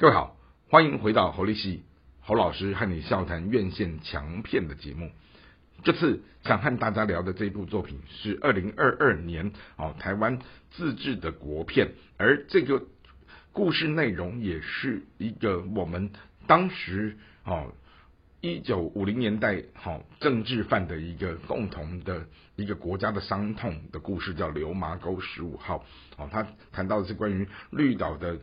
各位好，欢迎回到侯立系侯老师和你笑谈院线强片的节目。这次想和大家聊的这部作品是二零二二年哦台湾自制的国片，而这个故事内容也是一个我们当时哦一九五零年代好政治犯的一个共同的一个国家的伤痛的故事，叫《流麻沟十五号》哦，他谈到的是关于绿岛的。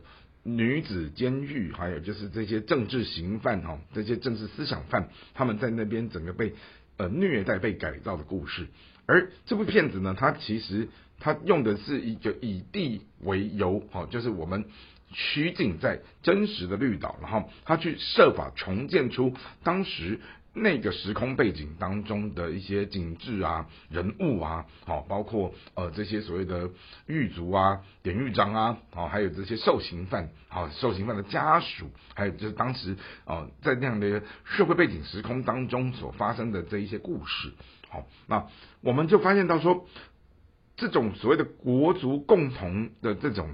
女子监狱，还有就是这些政治刑犯哈，这些政治思想犯，他们在那边整个被呃虐待、被改造的故事。而这部片子呢，它其实它用的是一个以地为由，哈，就是我们取景在真实的绿岛，然后他去设法重建出当时。那个时空背景当中的一些景致啊、人物啊，好，包括呃这些所谓的狱卒啊、典狱长啊，好，还有这些受刑犯，好，受刑犯的家属，还有就是当时哦在那样的社会背景时空当中所发生的这一些故事，好，那我们就发现到说，这种所谓的国族共同的这种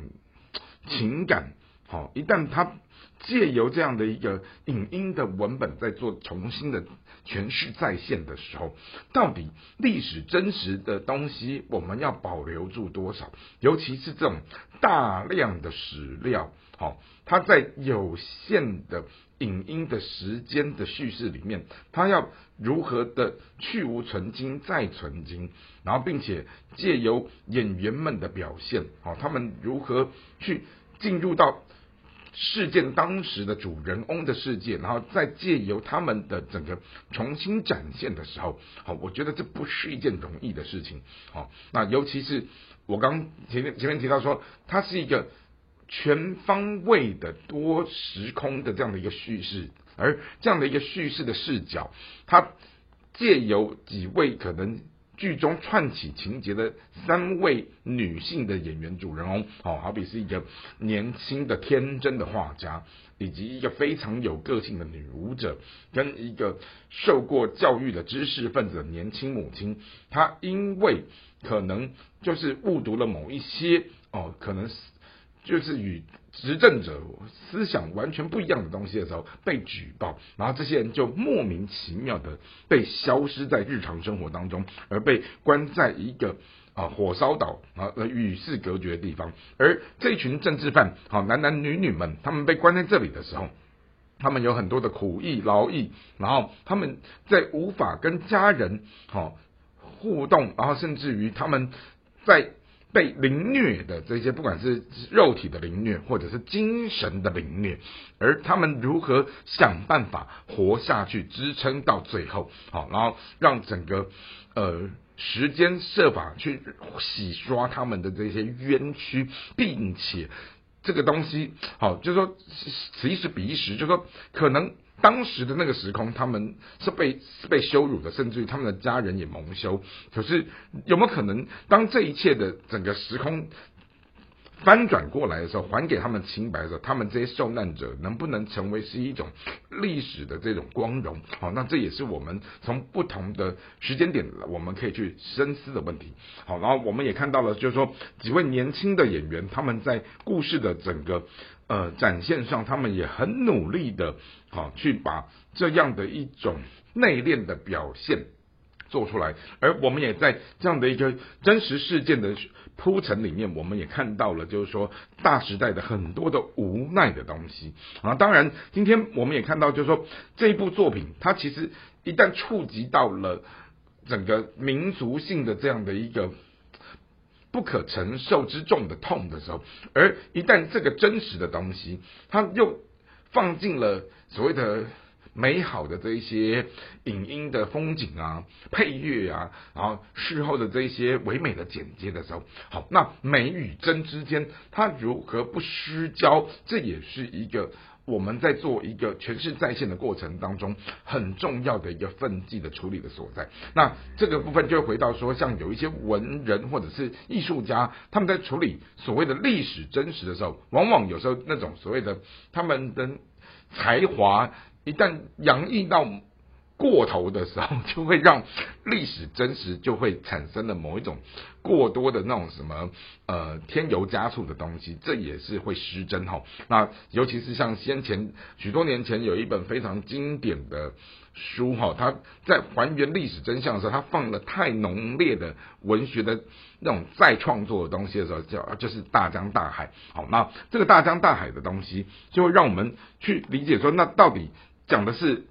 情感，好，一旦它。借由这样的一个影音的文本，在做重新的诠释再现的时候，到底历史真实的东西，我们要保留住多少？尤其是这种大量的史料，好，它在有限的影音的时间的叙事里面，它要如何的去无存精再存精，然后并且借由演员们的表现，好，他们如何去进入到。事件当时的主人翁的世界，然后再借由他们的整个重新展现的时候，好，我觉得这不是一件容易的事情。好，那尤其是我刚前面前面提到说，它是一个全方位的多时空的这样的一个叙事，而这样的一个叙事的视角，它借由几位可能。剧中串起情节的三位女性的演员主人翁，哦，好比是一个年轻的天真的画家，以及一个非常有个性的女舞者，跟一个受过教育的知识分子年轻母亲。她因为可能就是误读了某一些哦，可能是就是与。执政者思想完全不一样的东西的时候被举报，然后这些人就莫名其妙的被消失在日常生活当中，而被关在一个啊火烧岛啊与世隔绝的地方。而这群政治犯，好男男女女们，他们被关在这里的时候，他们有很多的苦役劳役，然后他们在无法跟家人好互动，然后甚至于他们在。被凌虐的这些，不管是肉体的凌虐，或者是精神的凌虐，而他们如何想办法活下去，支撑到最后，好，然后让整个呃时间设法去洗刷他们的这些冤屈，并且这个东西，好，就是说此一时彼一时，就是说可能。当时的那个时空，他们是被是被羞辱的，甚至于他们的家人也蒙羞。可是有没有可能，当这一切的整个时空翻转过来的时候，还给他们清白的时候，他们这些受难者能不能成为是一种历史的这种光荣？好，那这也是我们从不同的时间点，我们可以去深思的问题。好，然后我们也看到了，就是说几位年轻的演员，他们在故事的整个。呃，展现上他们也很努力的，好去把这样的一种内敛的表现做出来，而我们也在这样的一个真实事件的铺陈里面，我们也看到了，就是说大时代的很多的无奈的东西啊。当然，今天我们也看到，就是说这一部作品，它其实一旦触及到了整个民族性的这样的一个。不可承受之重的痛的时候，而一旦这个真实的东西，它又放进了所谓的美好的这一些影音的风景啊、配乐啊，然后事后的这一些唯美的剪接的时候，好，那美与真之间，它如何不失焦？这也是一个。我们在做一个诠释在线的过程当中，很重要的一个分际的处理的所在。那这个部分就回到说，像有一些文人或者是艺术家，他们在处理所谓的历史真实的时候，往往有时候那种所谓的他们的才华一旦洋溢到。过头的时候，就会让历史真实就会产生了某一种过多的那种什么呃添油加醋的东西，这也是会失真哈。那尤其是像先前许多年前有一本非常经典的书哈，它在还原历史真相的时候，它放了太浓烈的文学的那种再创作的东西的时候，叫就是大江大海。好，那这个大江大海的东西，就会让我们去理解说，那到底讲的是。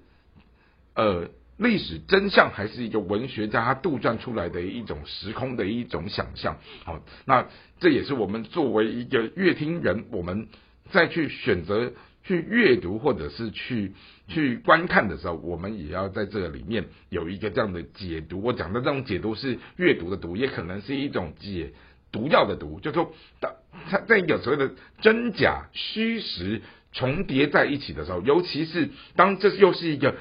呃，历史真相还是一个文学家他杜撰出来的一种时空的一种想象。好，那这也是我们作为一个乐听人，我们再去选择去阅读或者是去去观看的时候，我们也要在这个里面有一个这样的解读。我讲的这种解读是阅读的读，也可能是一种解毒药的毒，就说当它在有所谓的真假虚实重叠在一起的时候，尤其是当这又是一个。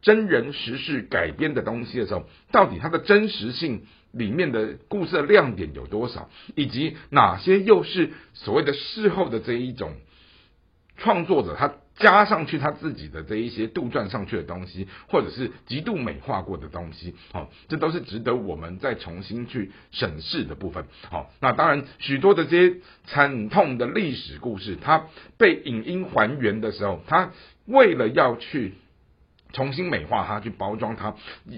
真人实事改编的东西的时候，到底它的真实性里面的故事的亮点有多少，以及哪些又是所谓的事后的这一种创作者他加上去他自己的这一些杜撰上去的东西，或者是极度美化过的东西，好，这都是值得我们再重新去审视的部分。好，那当然许多的这些惨痛的历史故事，它被影音还原的时候，它为了要去。重新美化它，去包装它。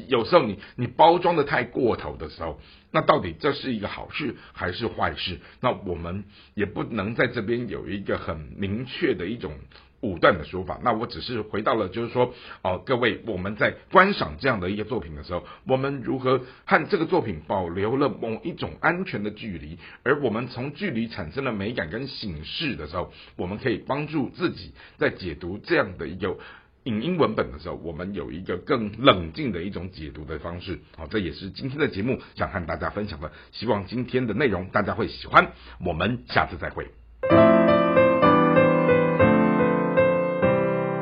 有时候你你包装的太过头的时候，那到底这是一个好事还是坏事？那我们也不能在这边有一个很明确的一种武断的说法。那我只是回到了，就是说，哦，各位，我们在观赏这样的一个作品的时候，我们如何和这个作品保留了某一种安全的距离？而我们从距离产生了美感跟形式的时候，我们可以帮助自己在解读这样的一个。影音文本的时候，我们有一个更冷静的一种解读的方式。好，这也是今天的节目想和大家分享的。希望今天的内容大家会喜欢。我们下次再会。